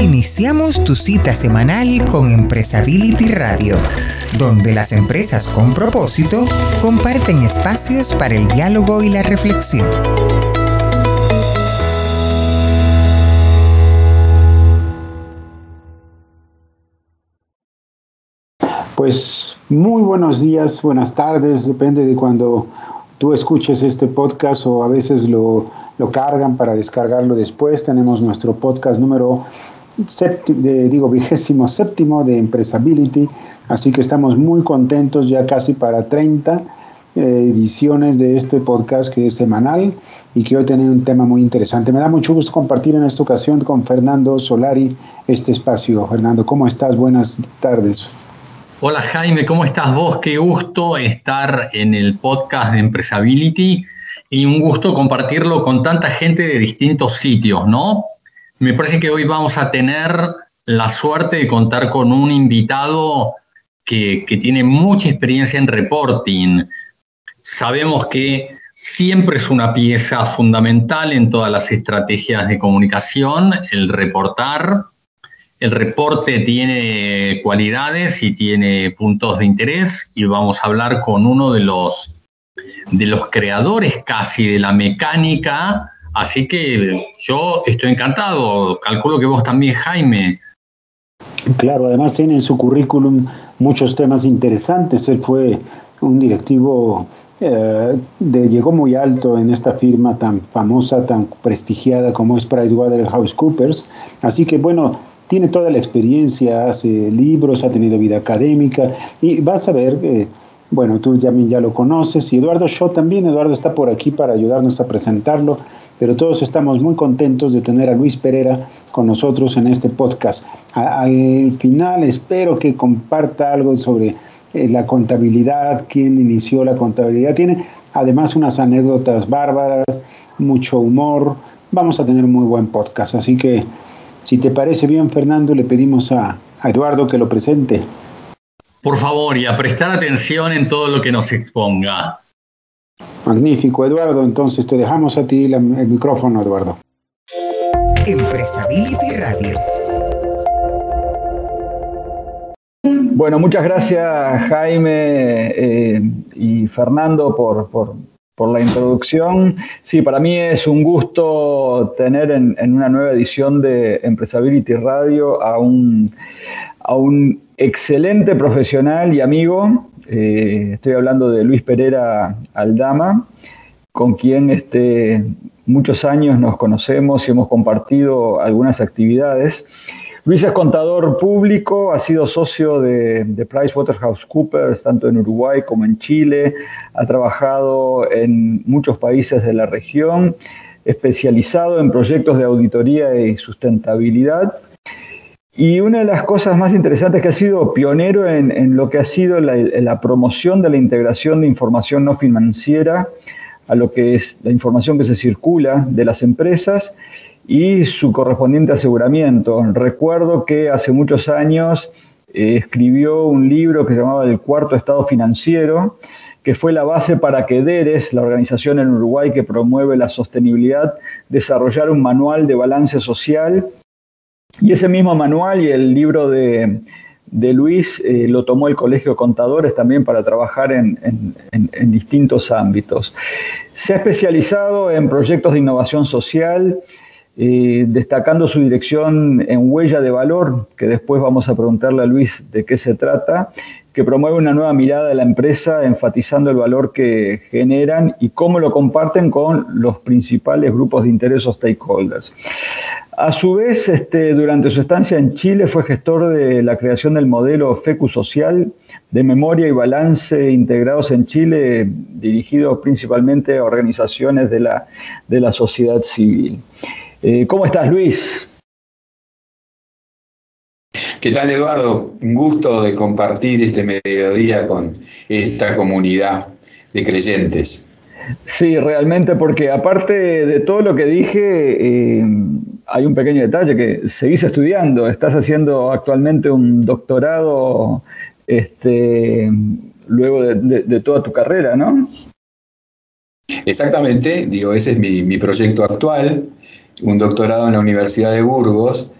Iniciamos tu cita semanal con Empresability Radio, donde las empresas con propósito comparten espacios para el diálogo y la reflexión. Pues muy buenos días, buenas tardes, depende de cuando tú escuches este podcast o a veces lo, lo cargan para descargarlo después. Tenemos nuestro podcast número de, digo, vigésimo séptimo de Empresability, así que estamos muy contentos ya casi para 30 eh, ediciones de este podcast que es semanal y que hoy tiene un tema muy interesante. Me da mucho gusto compartir en esta ocasión con Fernando Solari este espacio. Fernando, ¿cómo estás? Buenas tardes. Hola Jaime, ¿cómo estás vos? Qué gusto estar en el podcast de Empresability y un gusto compartirlo con tanta gente de distintos sitios, ¿no? Me parece que hoy vamos a tener la suerte de contar con un invitado que, tiene mucha experiencia en reporting. Sabemos que siempre es una pieza fundamental en todas las estrategias de comunicación, el reportar. El reporte tiene cualidades y tiene puntos de interés y vamos a hablar con uno de los, de los creadores casi de la mecánica Así que yo estoy encantado, calculo que vos también, Jaime. Claro, además tiene en su currículum muchos temas interesantes. Él fue un directivo, eh, de, llegó muy alto en esta firma tan famosa, tan prestigiada como es PricewaterhouseCoopers. Así que bueno, tiene toda la experiencia, hace libros, ha tenido vida académica y vas a ver... Eh, bueno, tú ya, ya lo conoces y Eduardo Shaw también. Eduardo está por aquí para ayudarnos a presentarlo pero todos estamos muy contentos de tener a Luis Pereira con nosotros en este podcast. al final espero que comparta algo sobre eh, la contabilidad, quién inició la contabilidad. Tiene además unas anécdotas bárbaras, mucho humor. Vamos a tener un muy buen podcast, así que si te parece bien, Fernando, le pedimos a, a Eduardo que lo presente. Por favor, y a prestar atención en todo lo que nos exponga. Magnífico, Eduardo. Entonces te dejamos a ti el micrófono, Eduardo. Empresability Radio. Bueno, muchas gracias Jaime eh, y Fernando por, por, la introducción. Sí, para mí es un gusto tener en, una nueva edición de Empresability Radio a un, a un excelente profesional y amigo eh, estoy hablando de Luis Pereira Aldama, con quien este, muchos años nos conocemos y hemos compartido algunas actividades. Luis es contador público, ha sido socio de, de PricewaterhouseCoopers tanto en Uruguay como en Chile, ha trabajado en muchos países de la región, especializado en proyectos de auditoría y sustentabilidad y una de las cosas más interesantes que ha sido pionero en, lo que ha sido la, promoción de la integración de información no financiera a lo que es la información que se circula de las empresas y su correspondiente aseguramiento. Recuerdo que hace muchos años eh, escribió un libro que se llamaba El Cuarto Estado Financiero, que fue la base para que DERES, la organización en Uruguay que promueve la sostenibilidad, desarrollara un manual de balance social y ese mismo manual y el libro de, Luis eh, lo tomó el Colegio Contadores también para trabajar en, distintos ámbitos. Se ha especializado en proyectos de innovación social, eh, destacando su dirección en Huella de Valor, que después vamos a preguntarle a Luis de qué se trata, que promueve una nueva mirada de la empresa, enfatizando el valor que generan y cómo lo comparten con los principales grupos de interés o stakeholders. A su vez, este, durante su estancia en Chile fue gestor de la creación del modelo FECU Social de memoria y balance integrados en Chile, dirigidos principalmente a organizaciones de la, de la sociedad civil. Eh, ¿Cómo estás, Luis? ¿Qué tal, Eduardo? Un gusto de compartir este mediodía con esta comunidad de creyentes. Sí, realmente, porque aparte de todo lo que dije, eh, hay un pequeño detalle que seguís estudiando, estás haciendo actualmente un doctorado este, luego de, toda tu carrera, ¿no? Exactamente, digo, ese es mi, proyecto actual, un doctorado en la Universidad de Burgos,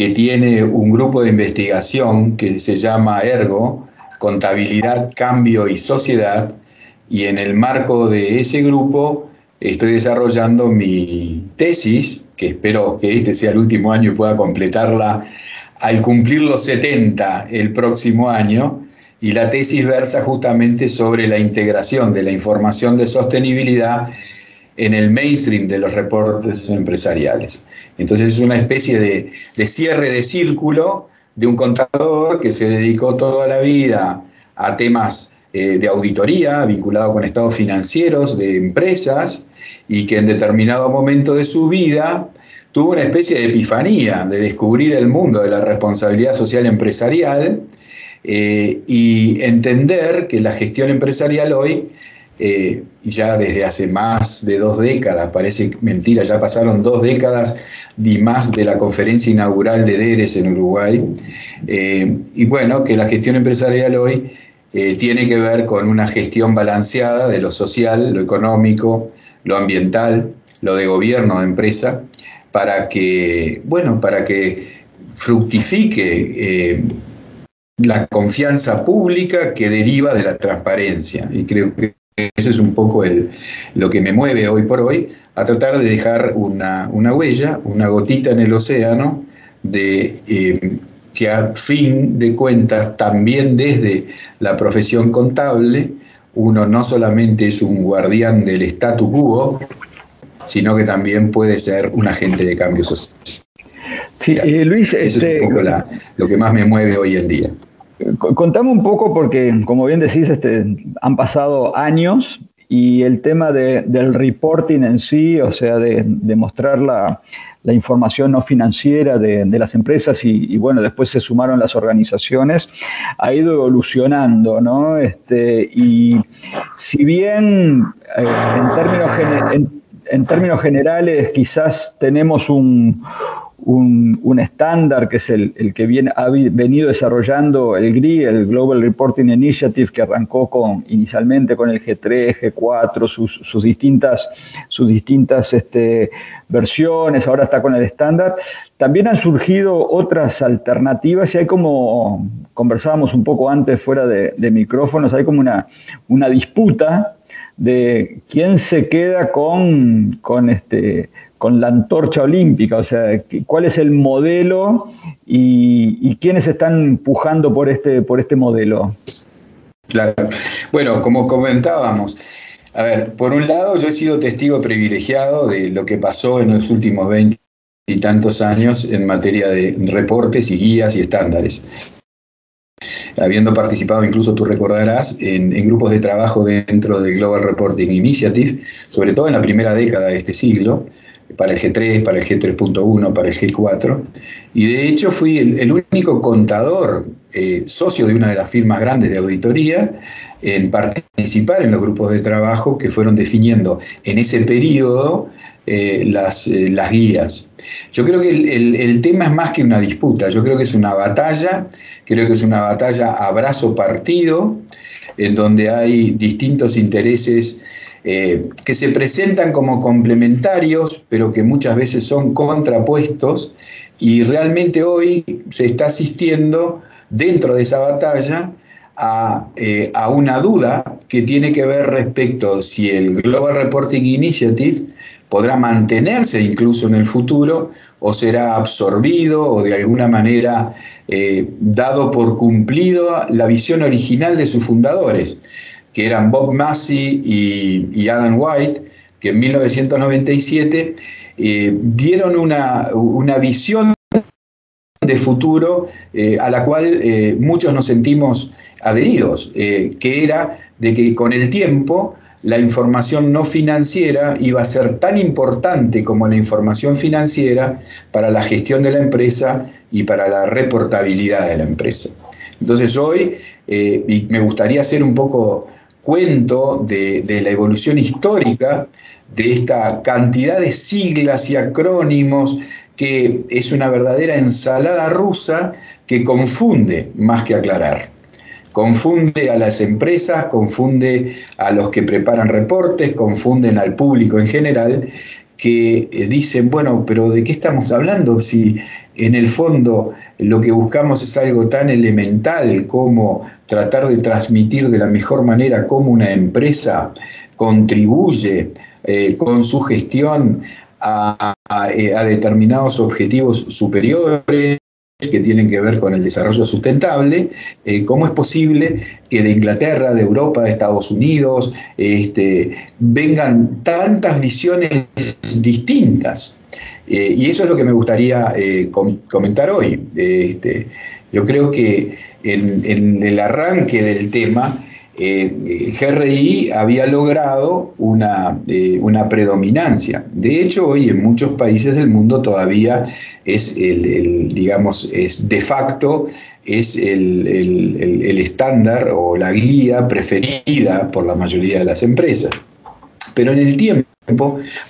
que tiene un grupo de investigación que se llama Ergo, Contabilidad, Cambio y Sociedad, y en el marco de ese grupo estoy desarrollando mi tesis, que espero que este sea el último año y pueda completarla al cumplir los 70 el próximo año, y la tesis versa justamente sobre la integración de la información de sostenibilidad en el mainstream de los reportes empresariales. Entonces es una especie de, de cierre de círculo de un contador que se dedicó toda la vida a temas eh, de auditoría vinculado con estados financieros de empresas y que en determinado momento de su vida tuvo una especie de epifanía de descubrir el mundo de la responsabilidad social empresarial eh, y entender que la gestión empresarial hoy, eh, ya desde hace más de dos décadas, parece mentira, ya pasaron dos décadas y más de la conferencia inaugural de DERES en Uruguay, y bueno, que la gestión empresarial hoy eh, tiene que ver con una gestión balanceada de lo social, lo económico, lo ambiental, lo de gobierno de empresa, para que, bueno, para que fructifique eh, la confianza pública que deriva de la transparencia. Y creo que ese es un poco el, lo que me mueve hoy por hoy, a tratar de dejar una, huella, una gotita en el océano de eh, que a fin de cuentas, también desde la profesión contable, uno no solamente es un guardián del statu quo, sino que también puede ser un agente de cambio social. Sí, eh, Luis, Eso es este, un poco lo que más me mueve hoy en día. Contame un poco, porque como bien decís, este, han pasado años y el tema del reporting en sí, o sea, de, de mostrar la, la información no financiera de, las empresas y, bueno, después se sumaron las organizaciones, ha ido evolucionando, ¿no? Este, y si bien eh, en, términos en términos generales quizás tenemos un, un, estándar que es el, que viene, ha venido desarrollando el GRI, el Global Reporting Initiative, que arrancó con, inicialmente con el G3, G4, sus, distintas, sus distintas este, versiones, ahora está con el estándar. También han surgido otras alternativas y hay como, conversábamos un poco antes fuera de, micrófonos, hay como una, una disputa de quién se queda con, con este, con la antorcha olímpica, o sea, cuál es el modelo y, quiénes están empujando por este, por este modelo. Claro. Bueno, como comentábamos, a ver, por un lado yo he sido testigo privilegiado de lo que pasó en los últimos 20 y tantos años en materia de reportes y guías y estándares. Habiendo participado, incluso tú recordarás, en, en grupos de trabajo dentro del Global Reporting Initiative, sobre todo en la primera década de este siglo, para el G3, para el G3.1, para el G4. Y de hecho fui el, único contador, eh, socio de una de las firmas grandes de auditoría, en participar en los grupos de trabajo que fueron definiendo en ese periodo eh, las, eh, las, guías. Yo creo que el, el, tema es más que una disputa, yo creo que es una batalla, creo que es una batalla a brazo partido, en donde hay distintos intereses eh, que se presentan como complementarios, pero que muchas veces son contrapuestos, y realmente hoy se está asistiendo dentro de esa batalla a, eh, a, una duda que tiene que ver respecto si el Global Reporting Initiative podrá mantenerse incluso en el futuro o será absorbido o de alguna manera eh, dado por cumplido la visión original de sus fundadores que eran Bob Massey y, Adam White, que en 1997 eh, dieron una, visión de futuro eh, a la cual eh, muchos nos sentimos adheridos, que era de que con el tiempo la información no financiera iba a ser tan importante como la información financiera para la gestión de la empresa y para la reportabilidad de la empresa. Entonces hoy, y me gustaría hacer un poco cuento de, la evolución histórica de esta cantidad de siglas y acrónimos que es una verdadera ensalada rusa que confunde más que aclarar. Confunde a las empresas, confunde a los que preparan reportes, confunden al público en general, que eh, dicen, bueno, pero ¿de qué estamos hablando? Si en el fondo lo que buscamos es algo tan elemental como tratar de transmitir de la mejor manera cómo una empresa contribuye eh, con su gestión a, determinados objetivos superiores que tienen que ver con el desarrollo sustentable, eh, cómo es posible que de Inglaterra, de Europa, de Estados Unidos, este, vengan tantas visiones distintas. Eh, y eso es lo que me gustaría comentar hoy. Este, yo creo que en el arranque del tema, eh, GRI había logrado una, eh, una, predominancia. De hecho, hoy en muchos países del mundo todavía es el, digamos, es de facto es el, estándar o la guía preferida por la mayoría de las empresas. Pero en el tiempo,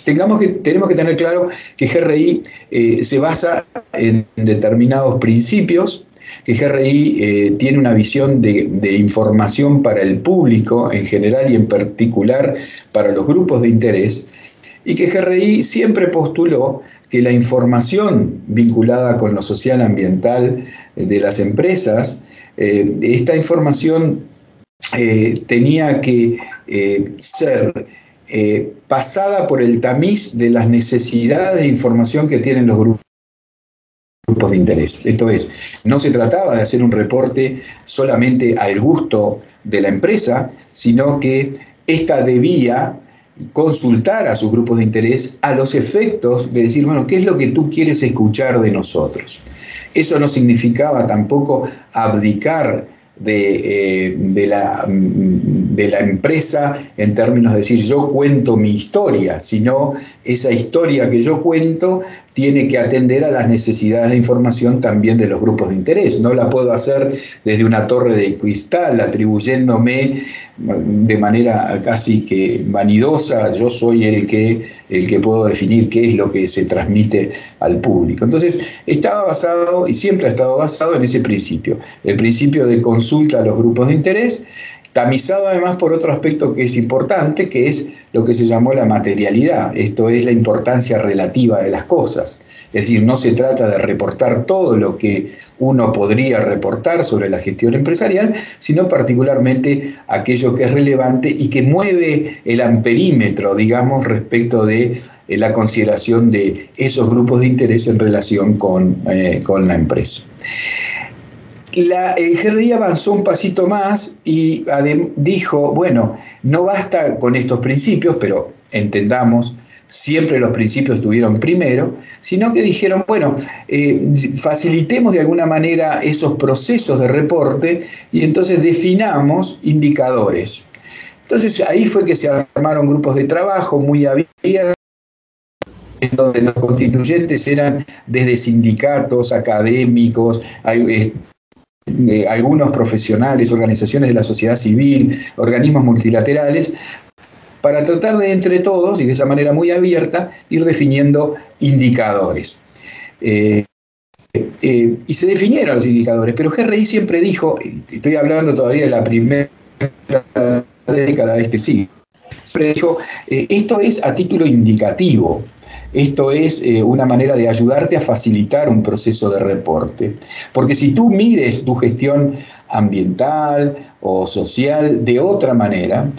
tengamos que, tenemos que tener claro que GRI eh, se basa en determinados principios que GRI eh, tiene una visión de, información para el público en general y en particular para los grupos de interés, y que GRI siempre postuló que la información vinculada con lo social ambiental de las empresas, eh, esta información eh, tenía que ser pasada por el tamiz de las necesidades de información que tienen los grupos de interés. Esto es, no se trataba de hacer un reporte solamente al gusto de la empresa, sino que ésta debía consultar a sus grupos de interés a los efectos de decir, bueno, ¿qué es lo que tú quieres escuchar de nosotros? Eso no significaba tampoco abdicar de, eh, de, la, de, la, empresa en términos de decir yo cuento mi historia, sino esa historia que yo cuento tiene que atender a las necesidades de información también de los grupos de interés. No la puedo hacer desde una torre de cristal atribuyéndome de manera casi que vanidosa, yo soy el que, el que puedo definir qué es lo que se transmite al público. Entonces, estaba basado y siempre ha estado basado en ese principio, el principio de consulta a los grupos de interés tamizado además por otro aspecto que es importante, que es lo que se llamó la materialidad, esto es la importancia relativa de las cosas. Es decir, no se trata de reportar todo lo que uno podría reportar sobre la gestión empresarial, sino particularmente aquello que es relevante y que mueve el amperímetro, digamos, respecto de eh, la consideración de esos grupos de interés en relación con, eh, con la empresa. La, GRI avanzó un pasito más y dijo, bueno, no basta con estos principios, pero entendamos, siempre los principios estuvieron primero, sino que dijeron, bueno, eh, facilitemos de alguna manera esos procesos de reporte y entonces definamos indicadores. Entonces ahí fue que se armaron grupos de trabajo muy abiertos en donde los constituyentes eran desde sindicatos, académicos, algunos profesionales, organizaciones de la sociedad civil, organismos multilaterales, para tratar de entre todos y de esa manera muy abierta ir definiendo indicadores. Eh, eh, y se definieron los indicadores, pero GRI siempre dijo, estoy hablando todavía de la primera década de este siglo, siempre dijo, eh, esto es a título indicativo, esto es eh, una manera de ayudarte a facilitar un proceso de reporte. Porque si tú mides tu gestión ambiental o social de otra manera,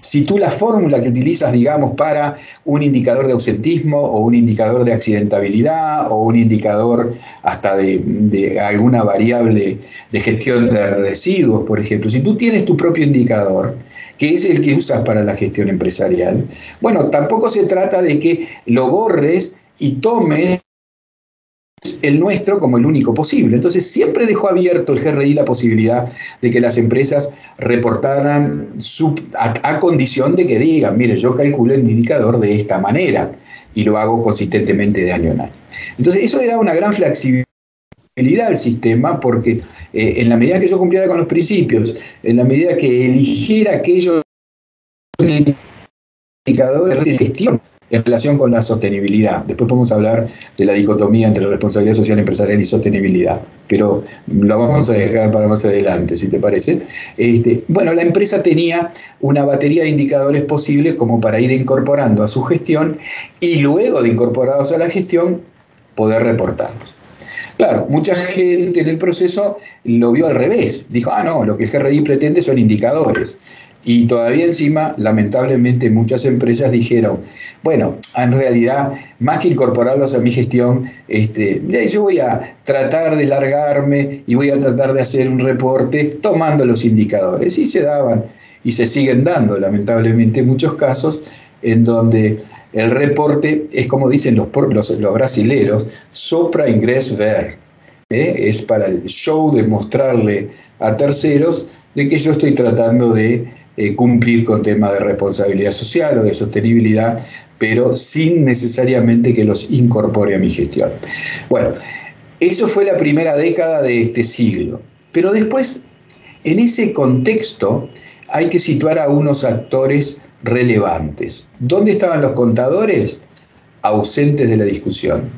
si tú la fórmula que utilizas, digamos, para un indicador de ausentismo o un indicador de accidentabilidad o un indicador hasta de, alguna variable de gestión de residuos, por ejemplo, si tú tienes tu propio indicador, que es el que usas para la gestión empresarial. Bueno, tampoco se trata de que lo borres y tomes el nuestro como el único posible. Entonces siempre dejó abierto el GRI la posibilidad de que las empresas reportaran a, condición de que digan, mire, yo calculo el indicador de esta manera y lo hago consistentemente de año en año. Entonces eso le da una gran flexibilidad al sistema porque eh, en la medida que yo cumpliera con los principios, en la medida que eligiera aquellos indicadores de gestión en relación con la sostenibilidad. Después podemos hablar de la dicotomía entre responsabilidad social empresarial y sostenibilidad, pero lo vamos a dejar para más adelante, si te parece. Este, bueno, la empresa tenía una batería de indicadores posibles como para ir incorporando a su gestión y luego de incorporados a la gestión, poder reportarlos. Claro, mucha gente en el proceso lo vio al revés. Dijo, ah, no, lo que el GRI pretende son indicadores. Y todavía encima, lamentablemente, muchas empresas dijeron, bueno, en realidad, más que incorporarlos a mi gestión, este, yo voy a tratar de largarme y voy a tratar de hacer un reporte tomando los indicadores. Y se daban y se siguen dando, lamentablemente, muchos casos en donde el reporte es como dicen los, los, brasileros, sopra ingres ver. ¿eh? Es para el show de mostrarle a terceros de que yo estoy tratando de eh, cumplir con temas de responsabilidad social o de sostenibilidad, pero sin necesariamente que los incorpore a mi gestión. Bueno, eso fue la primera década de este siglo. Pero después, en ese contexto, hay que situar a unos actores relevantes. ¿Dónde estaban los contadores? Ausentes de la discusión.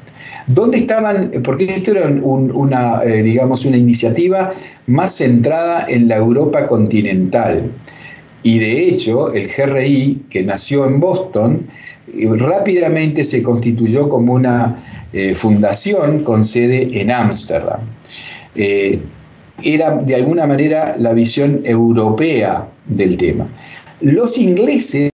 ¿Dónde estaban? Porque esto era una, eh, digamos, una iniciativa más centrada en la Europa continental. Y de hecho, el GRI, que nació en Boston, eh, rápidamente se constituyó como una eh, fundación con sede en Ámsterdam. Era de alguna manera la visión europea del tema. Los ingleses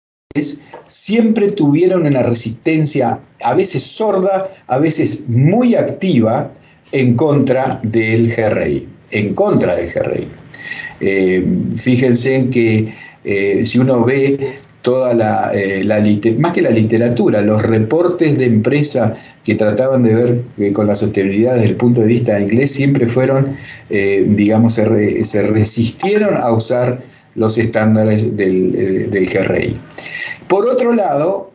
siempre tuvieron una resistencia, a veces sorda, a veces muy activa, en contra del GRI, en contra del GRI. fíjense en que eh, si uno ve toda la, eh, más que la literatura, los reportes de empresa que trataban de ver eh, con la sostenibilidad desde el punto de vista inglés siempre fueron, digamos, se, resistieron a usar los estándares del, del GRI. Por otro lado,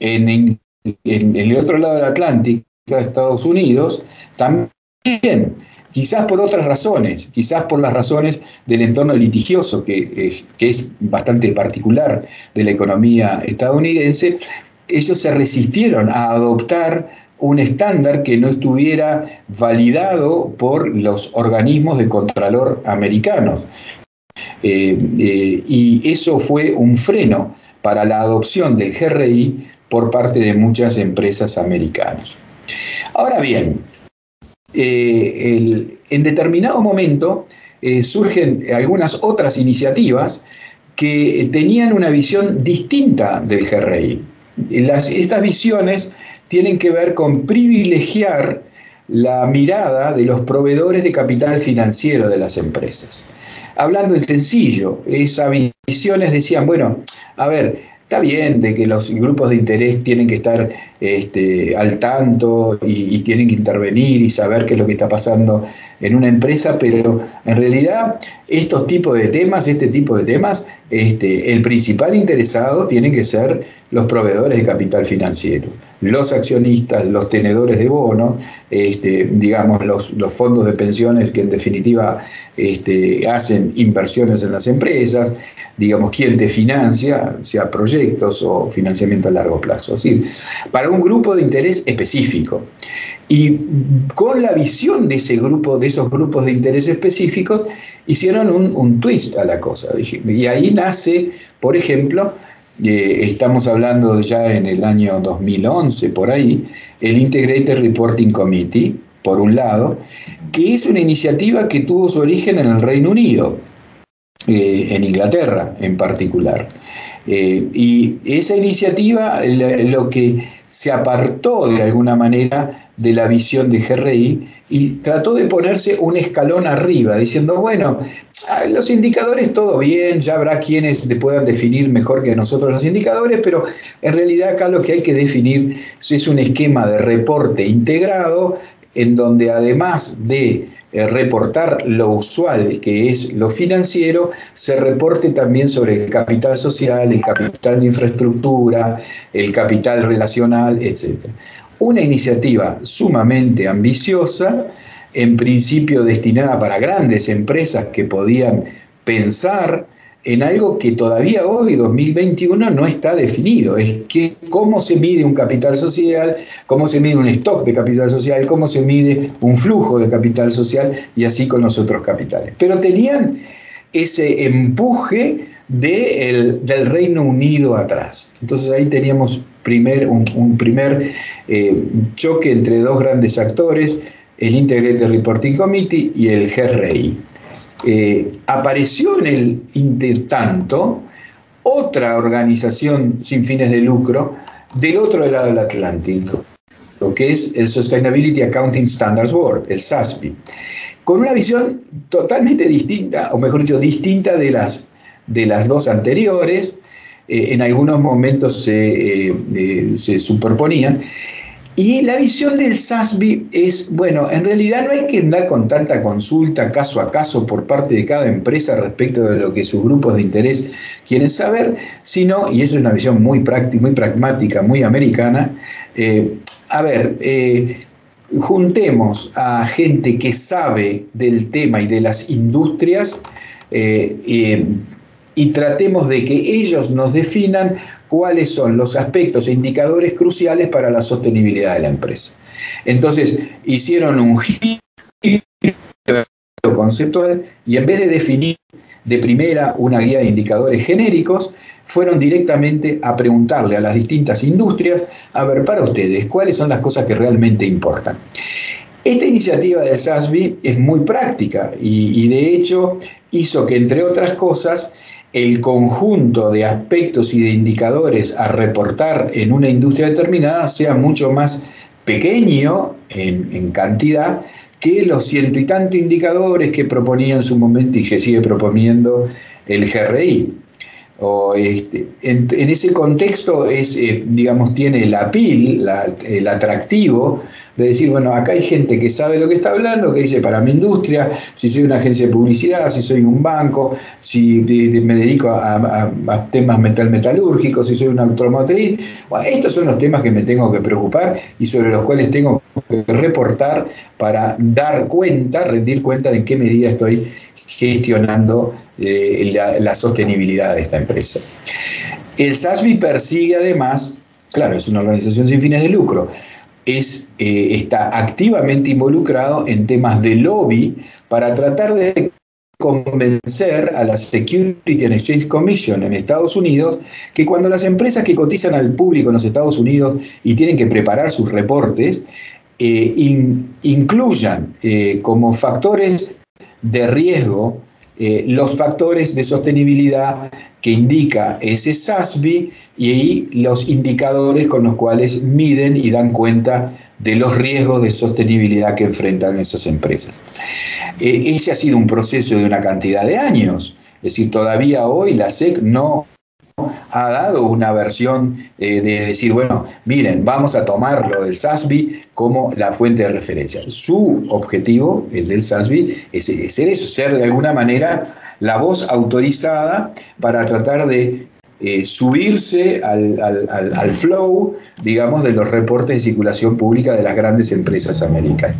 en, el otro lado del Atlántico, Estados Unidos, también quizás por otras razones, quizás por las razones del entorno litigioso, que, eh, que, es bastante particular de la economía estadounidense, ellos se resistieron a adoptar un estándar que no estuviera validado por los organismos de contralor americanos. Eh, eh, y eso fue un freno para la adopción del GRI por parte de muchas empresas americanas. Ahora bien, eh, en determinado momento surgen algunas otras iniciativas que tenían una visión distinta del GRI. estas visiones tienen que ver con privilegiar la mirada de los proveedores de capital financiero de las empresas. Hablando en sencillo, esas visiones decían, bueno, a ver, Está bien de que los grupos de interés tienen que estar este, al tanto y, tienen que intervenir y saber qué es lo que está pasando en una empresa, pero en realidad estos tipos de temas, este tipo de temas, este, el principal interesado tiene que ser los proveedores de capital financiero, los accionistas, los tenedores de bonos, este, digamos, los, fondos de pensiones que en definitiva este, hacen inversiones en las empresas, digamos, quién te financia, sea proyectos o financiamiento a largo plazo. Es para un grupo de interés específico. Y con la visión de ese grupo, de esos grupos de interés específicos, hicieron un, twist a la cosa. Y ahí nace, por ejemplo, eh, estamos hablando ya en el año 2011, por ahí, el Integrated Reporting Committee, por un lado, que es una iniciativa que tuvo su origen en el Reino Unido eh, en Inglaterra en particular. Eh, y esa iniciativa lo que se apartó de alguna manera de la visión de GRI y trató de ponerse un escalón arriba, diciendo, bueno, los indicadores todo bien, ya habrá quienes puedan definir mejor que nosotros los indicadores, pero en realidad acá lo que hay que definir es un esquema de reporte integrado en donde además de eh, reportar lo usual, que es lo financiero, se reporte también sobre el capital social, el capital de infraestructura, el capital relacional, etc. Una iniciativa sumamente ambiciosa, en principio destinada para grandes empresas que podían pensar en algo que todavía hoy, 2021, no está definido. Es que cómo se mide un capital social, cómo se mide un stock de capital social, cómo se mide un flujo de capital social y así con los otros capitales. Pero tenían ese empuje del Reino Unido atrás. Entonces ahí teníamos primer, un, primer eh, choque entre dos grandes actores, el Integrated Reporting Committee y el GRI. Eh, apareció en el intertanto otra organización sin fines de lucro del otro lado del Atlántico, lo que es el Sustainability Accounting Standards Board, el SASB, con una visión totalmente distinta, o mejor dicho, distinta de las, de las dos anteriores, eh, en algunos momentos se, eh, se superponían, y la visión del SASB es, bueno, en realidad no hay que andar con tanta consulta caso a caso por parte de cada empresa respecto de lo que sus grupos de interés quieren saber, sino, y esa es una visión muy práctica, muy pragmática, muy americana, eh, a ver, eh, juntemos a gente que sabe del tema y de las industrias eh, y tratemos de que ellos nos definan cuáles son los aspectos e indicadores cruciales para la sostenibilidad de la empresa. Entonces, hicieron un giro conceptual y en vez de definir de primera una guía de indicadores genéricos, fueron directamente a preguntarle a las distintas industrias, a ver, para ustedes, cuáles son las cosas que realmente importan. Esta iniciativa de SASB es muy práctica y de hecho hizo que, entre otras cosas, el conjunto de aspectos y de indicadores a reportar en una industria determinada sea mucho más pequeño en, cantidad que los ciento y tantos indicadores que proponía en su momento y que sigue proponiendo el GRI. O este, en, ese contexto es, eh, digamos, tiene la PIL, el atractivo de decir, bueno, acá hay gente que sabe lo que está hablando, que dice para mi industria, si soy una agencia de publicidad, si soy un banco, si me dedico a, temas metal metalúrgicos, si soy una automotriz. Bueno, estos son los temas que me tengo que preocupar y sobre los cuales tengo que reportar para dar cuenta, rendir cuenta de en qué medida estoy gestionando la, la sostenibilidad de esta empresa. El SASBI persigue además, claro, es una organización sin fines de lucro, es, eh, está activamente involucrado en temas de lobby para tratar de convencer a la Security and Exchange Commission en Estados Unidos que cuando las empresas que cotizan al público en los Estados Unidos y tienen que preparar sus reportes, eh, incluyan eh, como factores de riesgo los factores de sostenibilidad que indica ese SASB y los indicadores con los cuales miden y dan cuenta de los riesgos de sostenibilidad que enfrentan esas empresas. Eh, ese ha sido un proceso de una cantidad de años, es decir, todavía hoy la SEC no ha dado una versión eh, de decir, bueno, miren, vamos a tomar lo del SASB como la fuente de referencia. Su objetivo, el del SASB, es ser eso, ser de alguna manera la voz autorizada para tratar de eh, subirse al, flow, digamos, de los reportes de circulación pública de las grandes empresas americanas.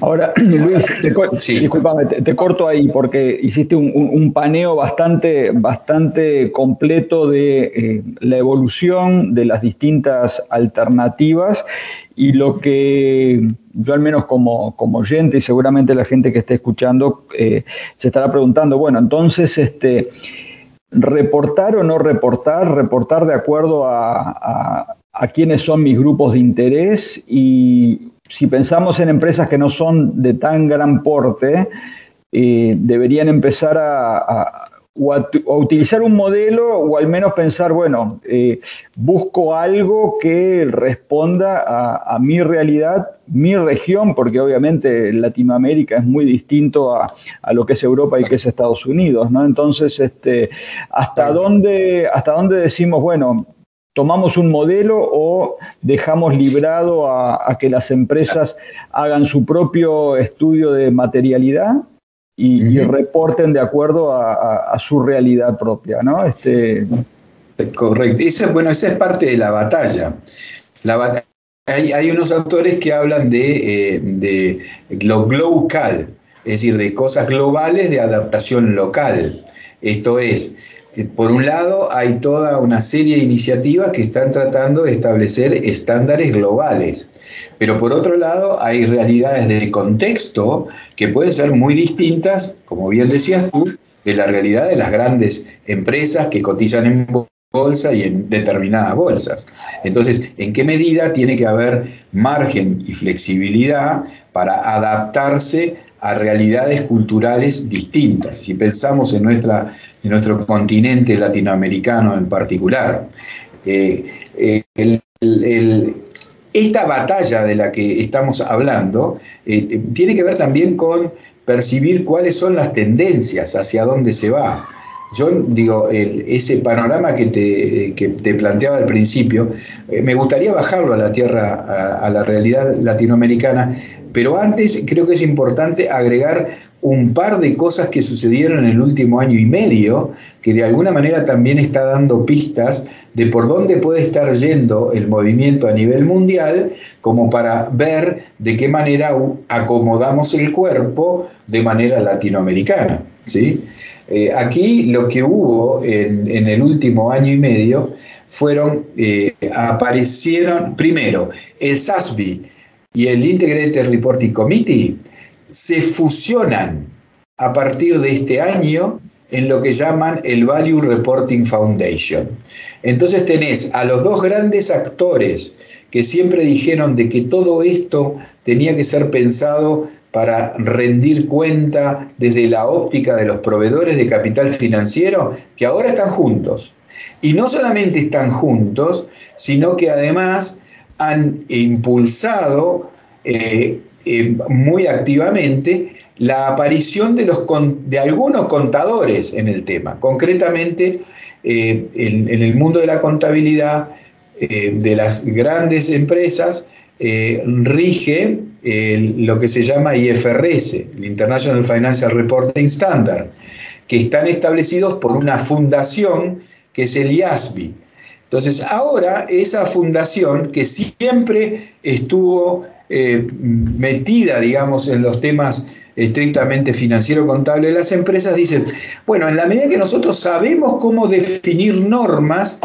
Ahora, Luis, te, te, corto ahí porque hiciste un, paneo bastante, bastante completo de eh, la evolución de las distintas alternativas y lo que yo al menos como, como oyente y seguramente la gente que esté escuchando eh, se estará preguntando, bueno, entonces, este, reportar o no reportar, reportar de acuerdo a, quiénes son mis grupos de interés y si pensamos en empresas que no son de tan gran porte, eh, deberían empezar a, o a, utilizar un modelo o al menos pensar, bueno, eh, busco algo que responda a, mi realidad, mi región, porque obviamente Latinoamérica es muy distinto a, lo que es Europa y que es Estados Unidos, ¿no? Entonces, este, ¿hasta, dónde, ¿hasta dónde decimos, bueno, tomamos un modelo o dejamos librado a, que las empresas hagan su propio estudio de materialidad y, reporten de acuerdo a, su realidad propia, ¿no? Este... Correcto. Esa, bueno, esa es parte de la batalla. La hay, hay, unos autores que hablan de, eh, de lo global, es decir, de cosas globales de adaptación local. Esto es, por un lado, hay toda una serie de iniciativas que están tratando de establecer estándares globales, pero por otro lado hay realidades de contexto que pueden ser muy distintas, como bien decías tú, de la realidad de las grandes empresas que cotizan en bolsa y en determinadas bolsas. Entonces, ¿en qué medida tiene que haber margen y flexibilidad para adaptarse a realidades culturales distintas? Si pensamos en, nuestra, en nuestro continente latinoamericano en particular, eh, eh, esta batalla de la que estamos hablando eh, tiene que ver también con percibir cuáles son las tendencias, hacia dónde se va. Yo digo, ese panorama que te, planteaba al principio, me gustaría bajarlo a la tierra, a, la realidad latinoamericana, pero antes creo que es importante agregar un par de cosas que sucedieron en el último año y medio, que de alguna manera también está dando pistas de por dónde puede estar yendo el movimiento a nivel mundial, como para ver de qué manera acomodamos el cuerpo de manera latinoamericana. ¿sí? Eh, aquí lo que hubo en, el último año y medio fueron, eh, aparecieron, primero, el SASB y el Integrated Reporting Committee se fusionan a partir de este año en lo que llaman el Value Reporting Foundation. Entonces tenés a los dos grandes actores que siempre dijeron de que todo esto tenía que ser pensado para rendir cuenta desde la óptica de los proveedores de capital financiero, que ahora están juntos. Y no solamente están juntos, sino que además han impulsado eh, eh, muy activamente la aparición de, algunos contadores en el tema. Concretamente, eh, en, el mundo de la contabilidad de las grandes empresas, rige lo que se llama IFRS, el International Financial Reporting Standard, que están establecidos por una fundación que es el IASBI. Entonces, ahora esa fundación que siempre estuvo eh, metida, digamos, en los temas estrictamente financiero-contable de las empresas, dice, bueno, en la medida que nosotros sabemos cómo definir normas,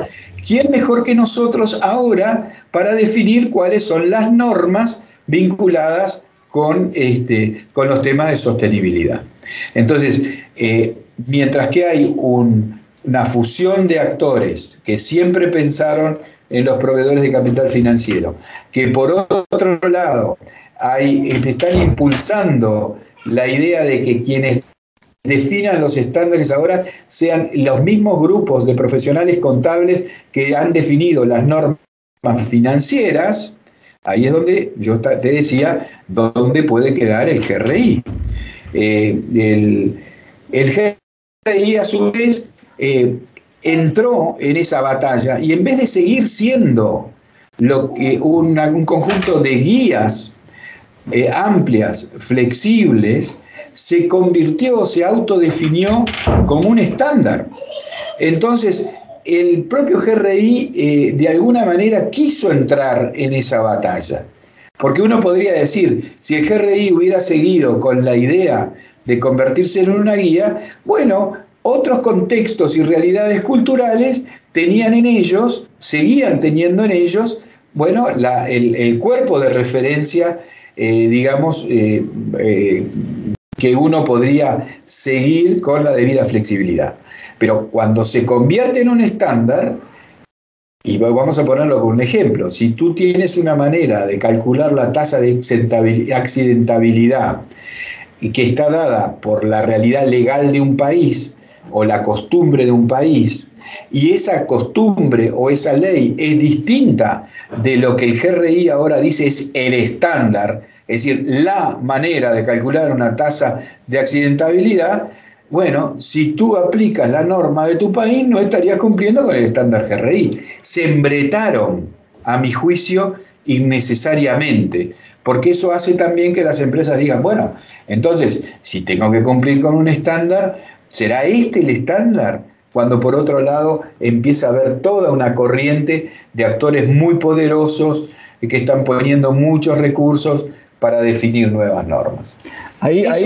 ¿quién mejor que nosotros ahora para definir cuáles son las normas vinculadas con, este, con los temas de sostenibilidad. Entonces, eh, mientras que hay una fusión de actores que siempre pensaron en los proveedores de capital financiero, que por otro lado hay, están impulsando la idea de que quienes definan los estándares ahora sean los mismos grupos de profesionales contables que han definido las normas financieras, Ahí es donde yo te decía dónde puede quedar el GRI. Eh, el, GRI a su vez eh, entró en esa batalla y en vez de seguir siendo lo que un, conjunto de guías eh, amplias, flexibles, se convirtió, se autodefinió como un estándar. Entonces, el propio GRI eh, de alguna manera quiso entrar en esa batalla. Porque uno podría decir, si el GRI hubiera seguido con la idea de convertirse en una guía, bueno, otros contextos y realidades culturales tenían en ellos, seguían teniendo en ellos, bueno, el, cuerpo de referencia, eh, digamos, eh, que uno podría seguir con la debida flexibilidad. Pero cuando se convierte en un estándar, y vamos a ponerlo con un ejemplo, si tú tienes una manera de calcular la tasa de accidentabilidad que está dada por la realidad legal de un país o la costumbre de un país, y esa costumbre o esa ley es distinta de lo que el GRI ahora dice es el estándar, es decir, la manera de calcular una tasa de accidentabilidad, bueno, si tú aplicas la norma de tu país, no estarías cumpliendo con el estándar GRI. Se embretaron, a mi juicio, innecesariamente, porque eso hace también que las empresas digan, bueno, entonces, si tengo que cumplir con un estándar, ¿será este el estándar? Cuando por otro lado empieza a haber toda una corriente de actores muy poderosos que están poniendo muchos recursos para definir nuevas normas. Ahí, ahí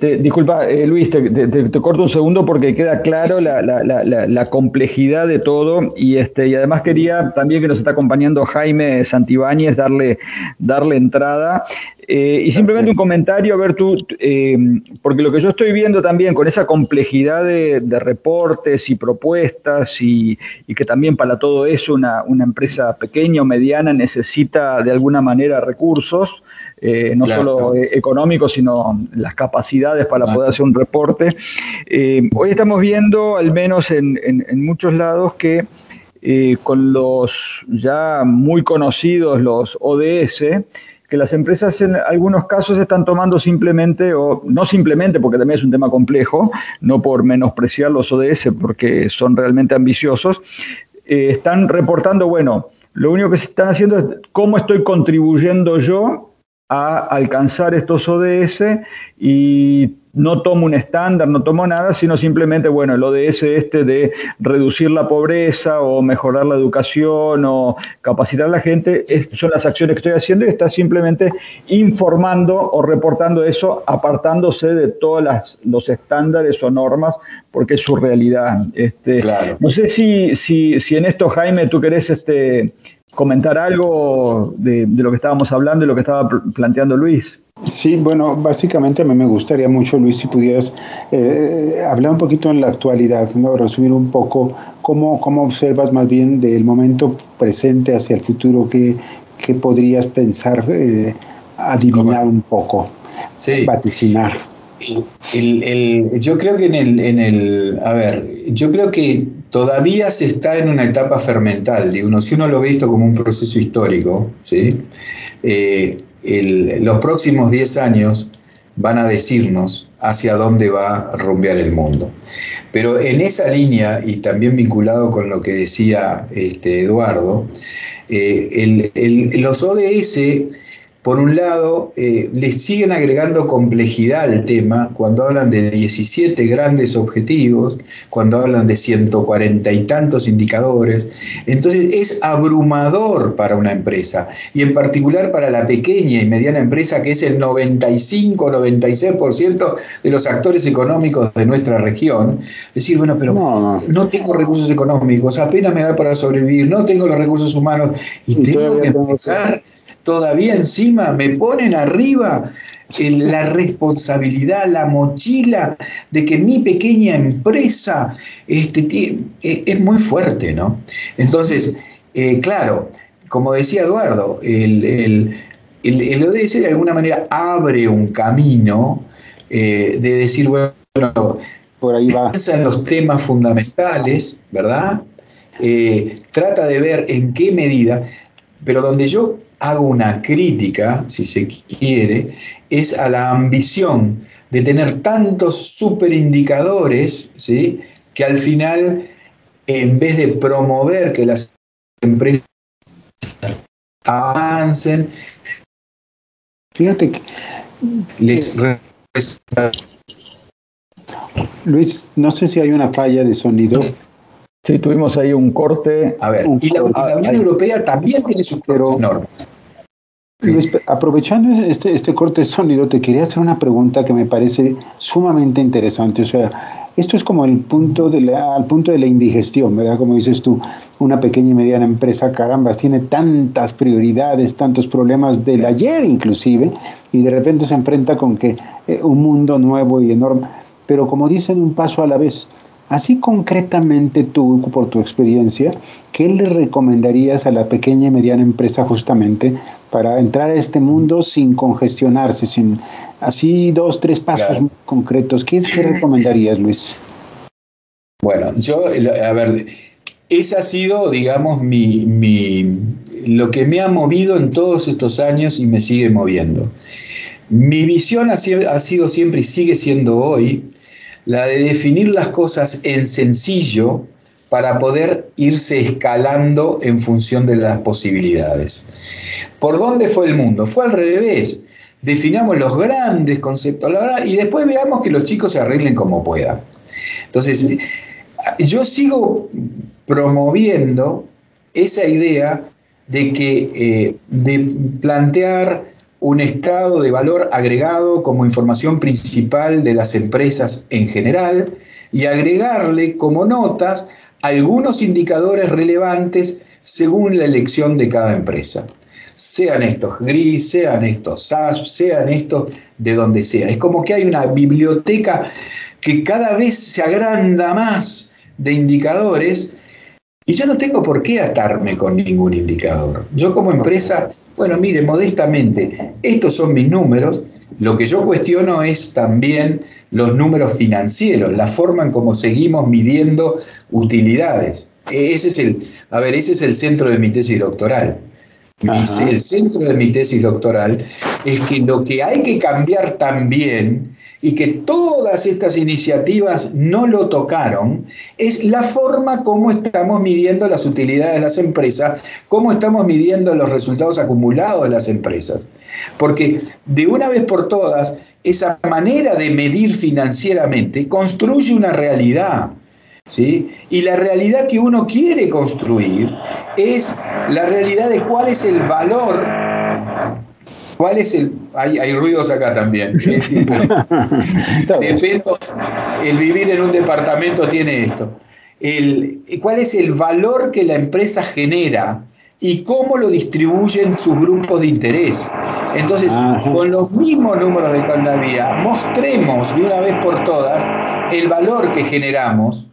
te, disculpa, eh, Luis, te, corto un segundo porque queda claro La, complejidad de todo y, este, y además quería también que nos está acompañando Jaime Santibáñez darle, darle entrada. Eh, y simplemente un comentario, a ver tú, eh, porque lo que yo estoy viendo también con esa complejidad de, reportes y propuestas y, que también para todo eso una, empresa pequeña o mediana necesita de alguna manera recursos, eh, no solo económicos, sino las capacidades para poder hacer un reporte. hoy estamos viendo, al menos en, en muchos lados, que con los ya muy conocidos, los ODS, que las empresas en algunos casos están tomando simplemente, o no simplemente, porque también es un tema complejo, no por menospreciar los ODS, porque son realmente ambiciosos, eh, están reportando, bueno, lo único que se están haciendo es cómo estoy contribuyendo yo a alcanzar estos ODS y no tomo un estándar, no tomo nada, sino simplemente, bueno, el ODS este de reducir la pobreza o mejorar la educación o capacitar a la gente, son las acciones que estoy haciendo y está simplemente informando o reportando eso, apartándose de todos los estándares o normas, porque es su realidad. Este, No sé si, si, si en esto, Jaime, tú querés este, comentar algo de, de lo que estábamos hablando y lo que estaba planteando Luis. Sí, bueno, básicamente a mí me gustaría mucho, Luis, si pudieras eh, hablar un poquito en la actualidad, ¿no? resumir un poco cómo, cómo observas más bien del momento presente hacia el futuro, qué, qué podrías pensar, eh, adivinar un poco, vaticinar. yo creo que en el, en el, a ver, yo creo que todavía se está en una etapa fermental, si uno lo ve esto como un proceso histórico, ¿sí? Eh, los próximos 10 años van a decirnos hacia dónde va a rumbear el mundo. Pero en esa línea, y también vinculado con lo que decía este, Eduardo, eh, los ODS por un lado, eh, le siguen agregando complejidad al tema cuando hablan de 17 grandes objetivos, cuando hablan de 140 y tantos indicadores. Entonces es abrumador para una empresa y en particular para la pequeña y mediana empresa que es el 95-96% de los actores económicos de nuestra región. Decir, bueno, pero no, tengo recursos económicos, apenas me da para sobrevivir, no tengo los recursos humanos y, tengo que empezar todavía encima me ponen arriba la responsabilidad, la mochila de que mi pequeña empresa este, e, es muy fuerte, ¿no? Entonces, eh, claro, como decía Eduardo, el, el, ODS de alguna manera abre un camino eh, de decir, bueno, por ahí va. Piensa en los temas fundamentales, ¿verdad? Eh, trata de ver en qué medida, pero donde yo hago una crítica, si se quiere, es a la ambición de tener tantos superindicadores, ¿sí? que al final, en vez de promover que las empresas avancen, fíjate que les Luis, no sé si hay una falla de sonido. Sí, tuvimos ahí un corte. A ver, y la, Unión Europea también tiene sus normas. Aprovechando este, este corte de sonido, te quería hacer una pregunta que me parece sumamente interesante. O sea, esto es como el punto de la, al punto de la indigestión, ¿verdad? Como dices tú, una pequeña y mediana empresa, carambas, tiene tantas prioridades, tantos problemas del ayer inclusive, y de repente se enfrenta con que eh, un mundo nuevo y enorme, pero como dicen, un paso a la vez. Así concretamente tú, por tu experiencia, ¿qué le recomendarías a la pequeña y mediana empresa justamente para entrar a este mundo sin congestionarse, sin así dos, tres pasos concretos? ¿Qué, ¿Qué recomendarías, Luis? Bueno, yo, a ver, esa ha sido, digamos, mi, mi, lo que me ha movido en todos estos años y me sigue moviendo. Mi visión ha sido, ha sido siempre y sigue siendo hoy la de definir las cosas en sencillo para poder irse escalando en función de las posibilidades. ¿Por dónde fue el mundo? Fue al revés. Definamos los grandes conceptos y después veamos que los chicos se arreglen como puedan. Entonces, yo sigo promoviendo esa idea de que eh, de plantear un estado de valor agregado como información principal de las empresas en general y agregarle como notas algunos indicadores relevantes según la elección de cada empresa. sean estos gris, sean estos SASP, sean estos de donde sea. Es como que hay una biblioteca que cada vez se agranda más de indicadores y yo no tengo por qué atarme con ningún indicador. Yo como empresa, bueno, mire, modestamente, estos son mis números. Lo que yo cuestiono es también los números financieros, la forma en cómo seguimos midiendo utilidades. E, ese es el, a ver, ese es el centro de mi tesis doctoral. el centro de mi tesis doctoral es que lo que hay que cambiar también y que todas estas iniciativas no lo tocaron, es la forma como estamos midiendo las utilidades de las empresas, cómo estamos midiendo los resultados acumulados de las empresas. Porque de una vez por todas, esa manera de medir financieramente construye una realidad. ¿Sí? Y la realidad que uno quiere construir es la realidad de cuál es el valor, cuál es el... Hay, hay ruidos acá también. el vivir en un departamento tiene esto. El, ¿Cuál es el valor que la empresa genera y cómo lo distribuyen sus grupos de interés? Entonces, con los mismos números de Candavía, mostremos de una vez por todas el valor que generamos,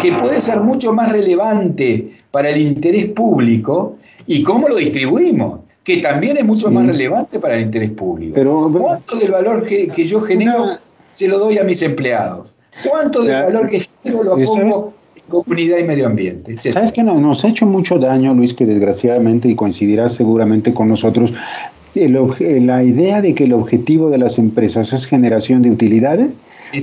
que puede ser mucho más relevante para el interés público y cómo lo distribuimos, que también es mucho más relevante para el interés público. Pero, ¿Cuánto del valor que, yo genero se lo doy a mis empleados? ¿Cuánto del valor que genero lo pongo comunidad y medio ambiente? ¿Sabes que no, nos ha hecho mucho daño, Luis, que desgraciadamente, y coincidirás seguramente con nosotros, la idea de que el objetivo de las empresas es generación de utilidades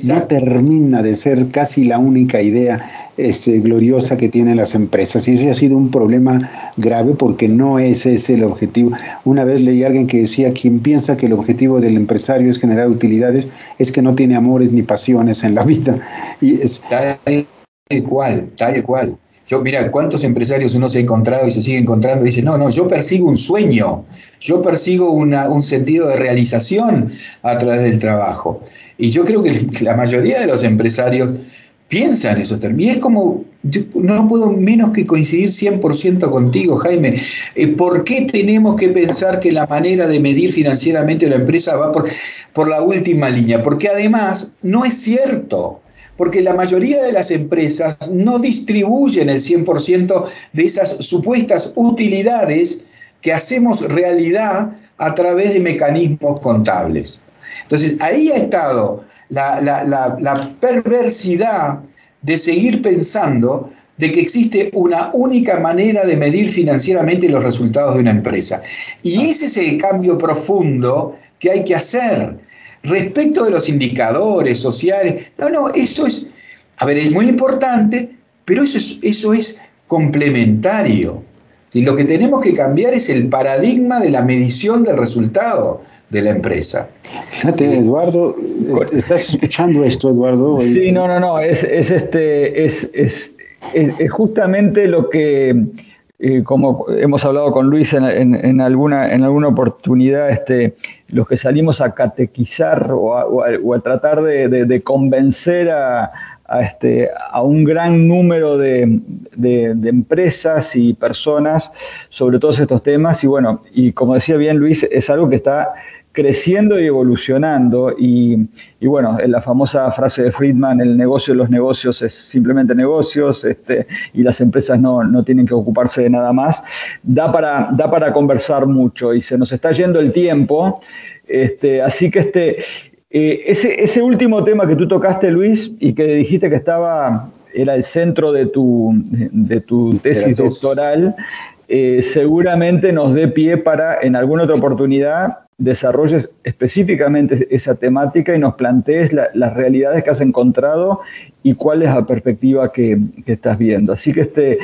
no termina de ser casi la única idea este, gloriosa que tienen las empresas. Y ese ha sido un problema grave porque no es ese el objetivo. Una vez leí a alguien que decía, quien piensa que el objetivo del empresario es generar utilidades, es que no tiene amores ni pasiones en la vida. Y es, cual, tal cual. Yo, mira, cuántos empresarios uno se ha encontrado y se sigue encontrando dice, no, no, yo persigo un sueño, yo persigo un sentido de realización a través del trabajo. Y yo creo que la mayoría de los empresarios piensan eso. Y es como, yo no puedo menos que coincidir 100% contigo, Jaime. Eh, ¿Por qué tenemos que pensar que la manera de medir financieramente la empresa va por, por la última línea? Porque además no es cierto porque la mayoría de las empresas no distribuyen el 100% de esas supuestas utilidades que hacemos realidad a través de mecanismos contables. Entonces, ahí ha estado la, perversidad de seguir pensando de que existe una única manera de medir financieramente los resultados de una empresa. Y ese es el cambio profundo que hay que hacer. Respecto de los indicadores sociales, no, no, eso es, a ver, es muy importante, pero eso es, eso es complementario. Y lo que tenemos que cambiar es el paradigma de la medición del resultado de la empresa. Fíjate, Eduardo, ¿estás escuchando esto, Eduardo? Sí, no, no, no, es, este, es, es, justamente lo que eh, como hemos hablado con Luis en, alguna, en alguna oportunidad, este, los que salimos a catequizar o a, tratar de, convencer a, este, a, un gran número de, empresas y personas sobre todos estos temas. Y bueno, y como decía bien Luis, es algo que está creciendo y evolucionando. Y, bueno, la famosa frase de Friedman, el negocio de los negocios es simplemente negocios este, y las empresas no, tienen que ocuparse de nada más, da para, da para conversar mucho y se nos está yendo el tiempo. Este, así que este, eh, ese, ese último tema que tú tocaste, Luis, y que dijiste que estaba, era el centro de tu, de tu tesis doctoral, eh, seguramente nos dé pie para en alguna otra oportunidad desarrolles específicamente esa temática y nos plantees las realidades que has encontrado y cuál es la perspectiva que, estás viendo. Así que este,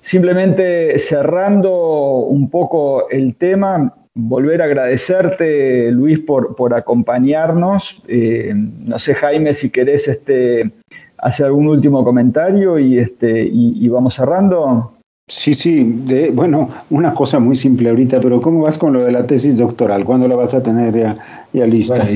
simplemente cerrando un poco el tema, volver a agradecerte, Luis, por, por acompañarnos. Eh, no sé, Jaime, si querés este, hacer algún último comentario y, este, y vamos cerrando. Sí, sí, de, bueno, una cosa muy simple ahorita, pero ¿cómo vas con lo de la tesis doctoral? ¿Cuándo la vas a tener ya, ya lista?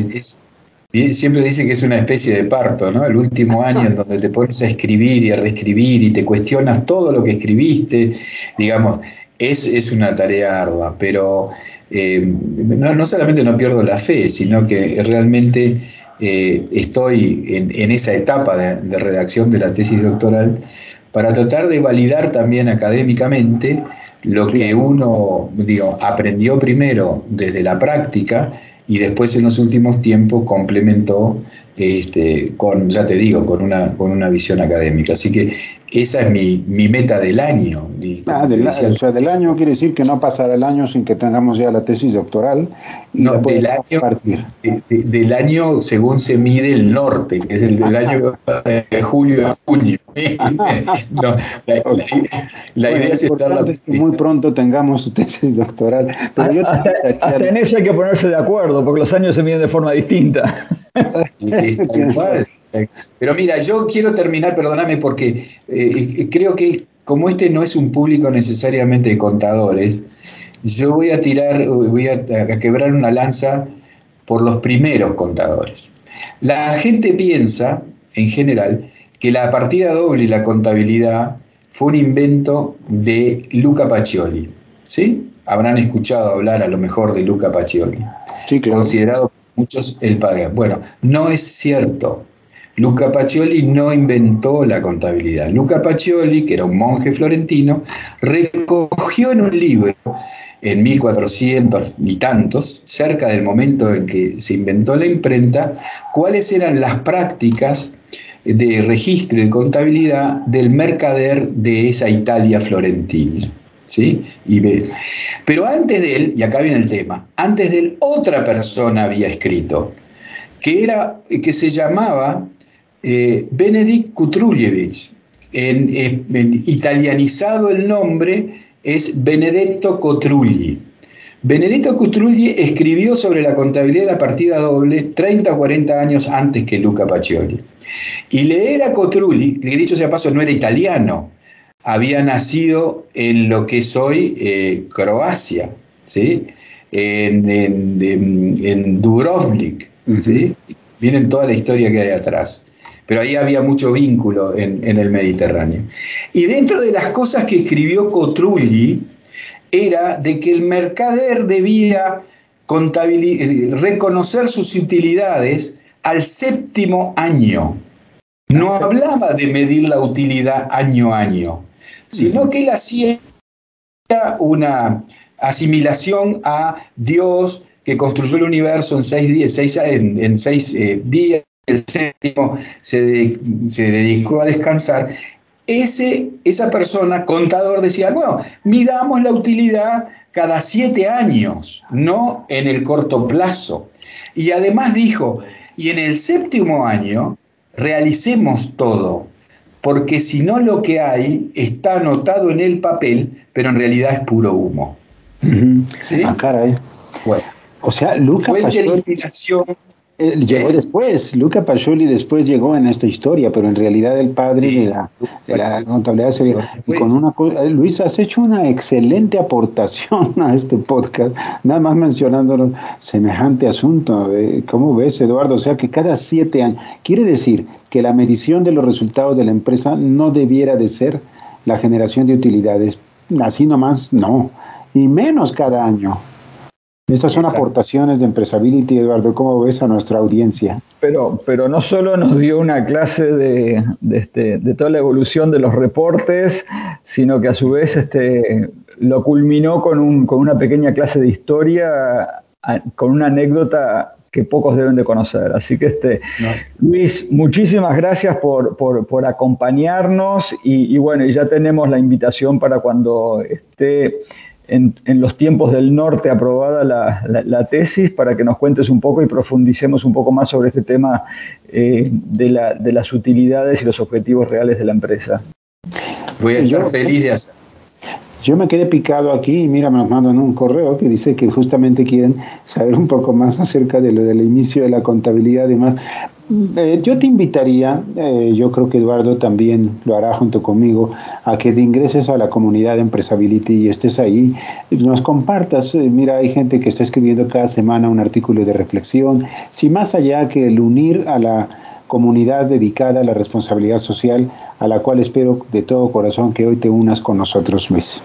siempre dice que es una especie de parto, ¿no? El último año en donde te pones a escribir y a reescribir y te cuestionas todo lo que escribiste, digamos. es, una tarea ardua, pero eh, no, solamente no pierdo la fe, sino que realmente eh, estoy en, esa etapa de, redacción de la tesis doctoral para tratar de validar también académicamente lo que uno digo, aprendió primero desde la práctica y después en los últimos tiempos complementó este, con, ya te digo, con una, con una visión académica. Así que esa es mi, mi meta del año. Ah, del, o sea, del año quiere decir que no pasará el año sin que tengamos ya la tesis doctoral. Y no, del año, del año según se mide el norte, que es el del año de julio a junio. no, la, idea es estar que muy pronto tengamos su tesis doctoral. Pero yo hasta, en eso hay que ponerse de acuerdo, porque los años se miden de forma distinta. Pero mira, yo quiero terminar, perdóname, porque eh, creo que como este no es un público necesariamente de contadores, yo voy a tirar, voy a, quebrar una lanza por los primeros contadores. La gente piensa, en general, que la partida doble y la contabilidad fue un invento de Luca Pacioli. ¿Sí? Habrán escuchado hablar a lo mejor de Luca Pacioli. Sí, Considerado por muchos el padre. Bueno, no es cierto. Luca Pacioli no inventó la contabilidad. Luca Pacioli, que era un monje florentino, recogió en un libro en 1400 y tantos, cerca del momento en que se inventó la imprenta, cuáles eran las prácticas de registro y de contabilidad del mercader de esa Italia florentina. ¿Sí? Y Pero antes de él, y acá viene el tema, antes de él otra persona había escrito, que, era, que se llamaba eh, Benedict Kutruljevich. En, italianizado el nombre es Benedetto Cotrulli. Benedetto Cotrulli escribió sobre la contabilidad de la partida doble 30 o 40 años antes que Luca Pacioli. Y leer a Cotrulli, que dicho sea paso no era italiano, había nacido en lo que es hoy eh, Croacia, ¿sí? en, en, Dubrovnik. ¿sí? Vienen toda la historia que hay atrás pero ahí había mucho vínculo en, el Mediterráneo. Y dentro de las cosas que escribió Cotrulli era de que el mercader debía eh, reconocer sus utilidades al séptimo año. No hablaba de medir la utilidad año a año, sino que él hacía una asimilación a Dios que construyó el universo en seis, días, en, seis eh, días el séptimo se, dedicó a descansar, ese, esa persona, contador, decía, bueno, miramos la utilidad cada siete años, no en el corto plazo. Y además dijo, y en el séptimo año realicemos todo, porque si no lo que hay está anotado en el papel, pero en realidad es puro humo. ¿Sí? Ah, caray. Bueno. O sea, Lucas fue de inspiración llegó después, Luca Pacioli después llegó en esta historia, pero en realidad el padre de, la, contabilidad sería. Y con una eh, Luis, has hecho una excelente aportación a este podcast, nada más mencionando semejante asunto. Eh, ¿Cómo ves, Eduardo? O sea que cada siete años, quiere decir que la medición de los resultados de la empresa no debiera de ser la generación de utilidades, así nomás no, y menos cada año. Estas son aportaciones de Empresability, Eduardo. ¿Cómo ves a nuestra audiencia? Pero, pero no solo nos dio una clase de, este, de, toda la evolución de los reportes, sino que a su vez este, lo culminó con, un, con una pequeña clase de historia, con una anécdota que pocos deben de conocer. Así que, este, Luis, muchísimas gracias por, por, acompañarnos y, y, bueno, ya tenemos la invitación para cuando esté en, los tiempos del norte aprobada la, tesis para que nos cuentes un poco y profundicemos un poco más sobre este tema eh, de, las utilidades y los objetivos reales de la empresa. Voy a estar feliz de hacer. Yo me quedé picado aquí y mira, me nos mandan un correo que dice que justamente quieren saber un poco más acerca de lo del inicio de la contabilidad y demás. Eh, yo te invitaría, eh, yo creo que Eduardo también lo hará junto conmigo, a que te ingreses a la comunidad de Empresability y estés ahí, nos compartas. Eh, mira, hay gente que está escribiendo cada semana un artículo de reflexión. Si más allá que el unir a la comunidad dedicada a la responsabilidad social, a la cual espero de todo corazón que hoy te unas con nosotros, Luis.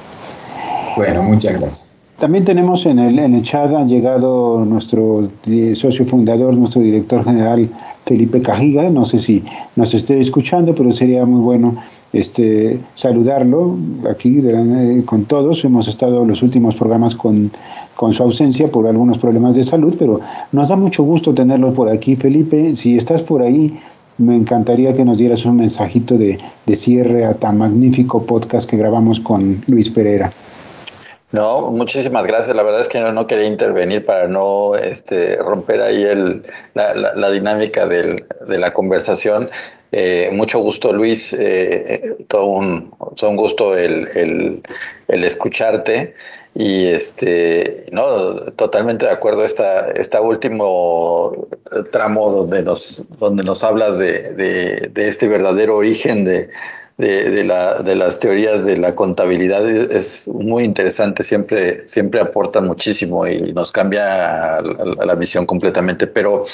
Bueno, muchas gracias. También tenemos en el, en el chat, ha llegado nuestro socio fundador, nuestro director general, Felipe Cajiga. No sé si nos esté escuchando, pero sería muy bueno este, saludarlo aquí con todos. Hemos estado los últimos programas con, con su ausencia por algunos problemas de salud, pero nos da mucho gusto tenerlo por aquí. Felipe, si estás por ahí, me encantaría que nos dieras un mensajito de, de cierre a tan magnífico podcast que grabamos con Luis Pereira. No, muchísimas gracias. La verdad es que no quería intervenir para no este, romper ahí el, la, dinámica del, de la conversación. Eh, mucho gusto, Luis. Eh, eh, todo, un, todo un gusto el, el, escucharte. Y este, no, totalmente de acuerdo. Esta, esta último tramo donde nos, donde nos hablas de, de, este verdadero origen de, de, las teorías de la contabilidad es muy interesante, siempre, siempre aporta muchísimo y nos cambia la, la visión completamente. Pero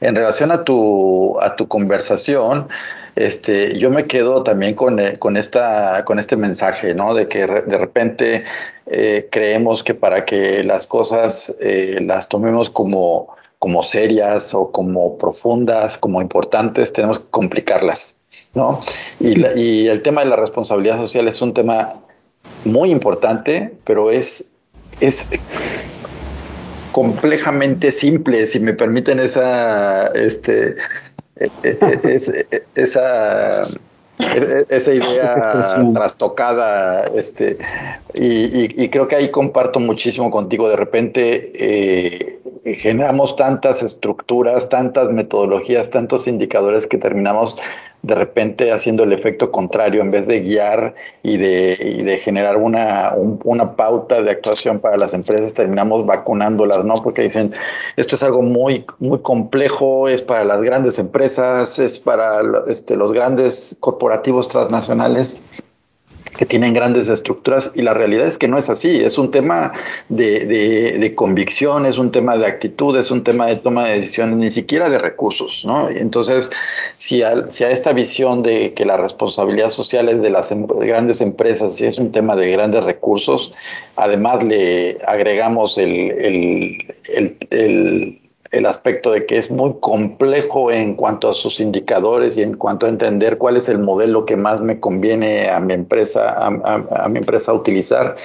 en relación a tu, a tu conversación, este, yo me quedo también con, eh, con, esta, con este mensaje, ¿no? De que de repente eh, creemos que para que las cosas eh, las tomemos como, como serias o como profundas, como importantes, tenemos que complicarlas. ¿no? Y, el tema de la responsabilidad social es un tema muy importante, pero es, es complejamente simple, si me permiten esa, este, esa, esa idea trastocada, este, y, creo que ahí comparto muchísimo contigo. De repente eh, generamos tantas estructuras, tantas metodologías, tantos indicadores que terminamos de repente haciendo el efecto contrario, en vez de guiar y de, de generar una, una, pauta de actuación para las empresas, terminamos vacunándolas, ¿no? Porque dicen, esto es algo muy, muy complejo, es para las grandes empresas, es para este, los grandes corporativos transnacionales que tienen grandes estructuras y la realidad es que no es así, es un tema de, de, convicción, es un tema de actitud, es un tema de toma de decisiones, ni siquiera de recursos, ¿no? Entonces, si a, si a esta visión de que la responsabilidad social es de las em, grandes empresas y es un tema de grandes recursos, además le agregamos el, el el aspecto de que es muy complejo en cuanto a sus indicadores y en cuanto a entender cuál es el modelo que más me conviene a mi empresa, a, mi empresa utilizar,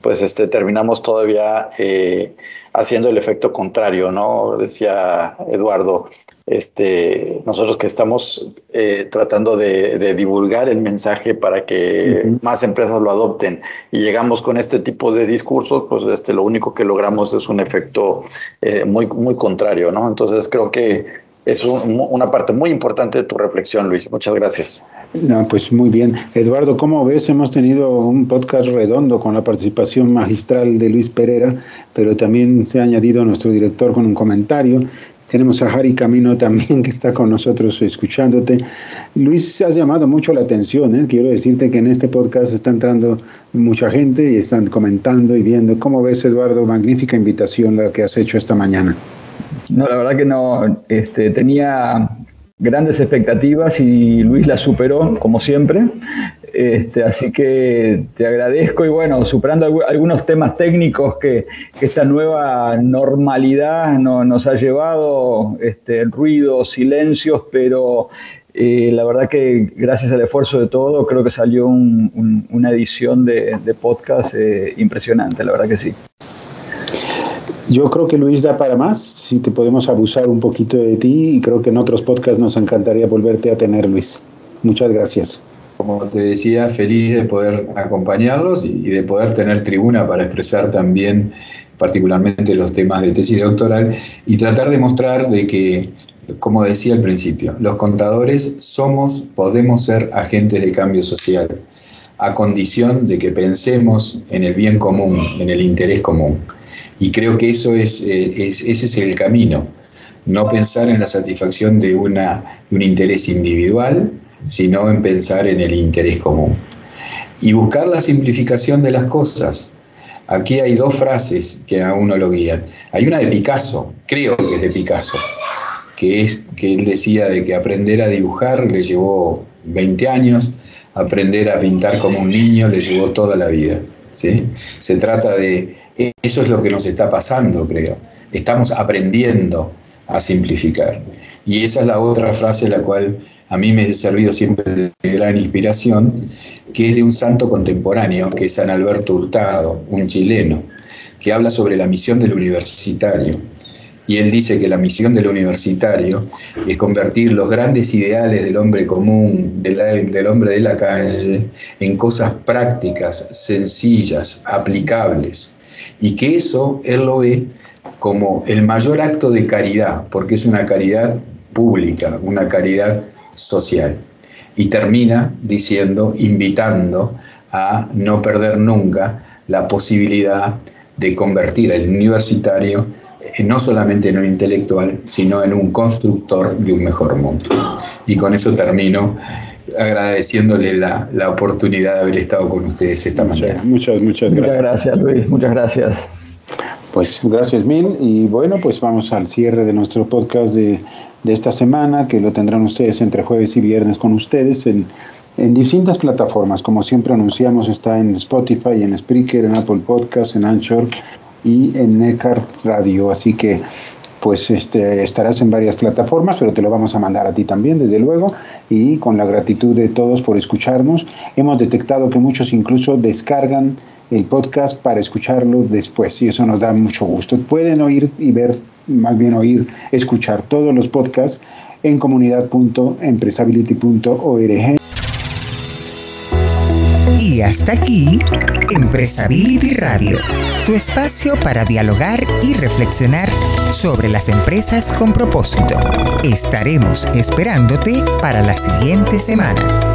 pues este, terminamos todavía eh, haciendo el efecto contrario, ¿no? Decía Eduardo, este, nosotros que estamos eh, tratando de, divulgar el mensaje para que más empresas lo adopten y llegamos con este tipo de discursos, pues este, lo único que logramos es un efecto eh, muy, muy contrario, ¿no? Entonces creo que es una parte muy importante de tu reflexión, Luis. Muchas gracias. No, pues muy bien. Eduardo, ¿cómo ves? Hemos tenido un podcast redondo con la participación magistral de Luis Pereira, pero también se ha añadido nuestro director con un comentario. Tenemos a Harry Camino también que está con nosotros escuchándote. Luis, has llamado mucho la atención. ¿eh? Quiero decirte que en este podcast está entrando mucha gente y están comentando y viendo. ¿Cómo ves, Eduardo? Magnífica invitación la que has hecho esta mañana. No, la verdad que no. Este, tenía grandes expectativas y Luis las superó, como siempre. Este, así que te agradezco y bueno, superando algunos temas técnicos que, esta nueva normalidad nos ha llevado, este, ruidos, silencios, pero eh, la verdad que gracias al esfuerzo de todo creo que salió una edición de, podcast eh, impresionante, la verdad que sí. Yo creo que Luis da para más, si te podemos abusar un poquito de ti y creo que en otros podcasts nos encantaría volverte a tener, Luis. Muchas gracias como te decía, feliz de poder acompañarlos y de poder tener tribuna para expresar también particularmente los temas de tesis doctoral y tratar de mostrar de que, como decía al principio, los contadores somos, podemos ser agentes de cambio social, a condición de que pensemos en el bien común, en el interés común. Y creo que eso es, eh, ese es el camino, no pensar en la satisfacción de, una, de un interés individual, sino en pensar en el interés común. Y buscar la simplificación de las cosas. Aquí hay dos frases que a uno lo guían. Hay una de Picasso, creo que es de Picasso, que es que él decía de que aprender a dibujar le llevó 20 años, aprender a pintar como un niño le llevó toda la vida. ¿sí? Se trata de, eso es lo que nos está pasando, creo. Estamos aprendiendo a simplificar. Y esa es la otra frase la cual a mí me ha servido siempre de gran inspiración, que es de un santo contemporáneo, que es San Alberto Hurtado, un chileno, que habla sobre la misión del universitario. Y él dice que la misión del universitario es convertir los grandes ideales del hombre común, del, hombre de la calle, en cosas prácticas, sencillas, aplicables. Y que eso él lo ve como el mayor acto de caridad, porque es una caridad pública, una caridad social. Y termina diciendo, invitando a no perder nunca la posibilidad de convertir al universitario no solamente en un intelectual, sino en un constructor de un mejor mundo. Y con eso termino agradeciéndole la, oportunidad de haber estado con ustedes esta mañana. Muchas, muchas gracias. Muchas gracias, Luis. Muchas gracias. Pues gracias mil y bueno, pues vamos al cierre de nuestro podcast de, esta semana, que lo tendrán ustedes entre jueves y viernes con ustedes en, en distintas plataformas. Como siempre anunciamos, está en Spotify, en Spreaker, en Apple Podcasts, en Anchor y en Neckar Radio. Así que pues este, estarás en varias plataformas, pero te lo vamos a mandar a ti también, desde luego, y con la gratitud de todos por escucharnos. Hemos detectado que muchos incluso descargan el podcast para escucharlo después y eso nos da mucho gusto. Pueden oír y ver, más bien oír, escuchar todos los podcasts en comunidad.empresability.org. Y hasta aquí, Empresability Radio, tu espacio para dialogar y reflexionar sobre las empresas con propósito. Estaremos esperándote para la siguiente semana.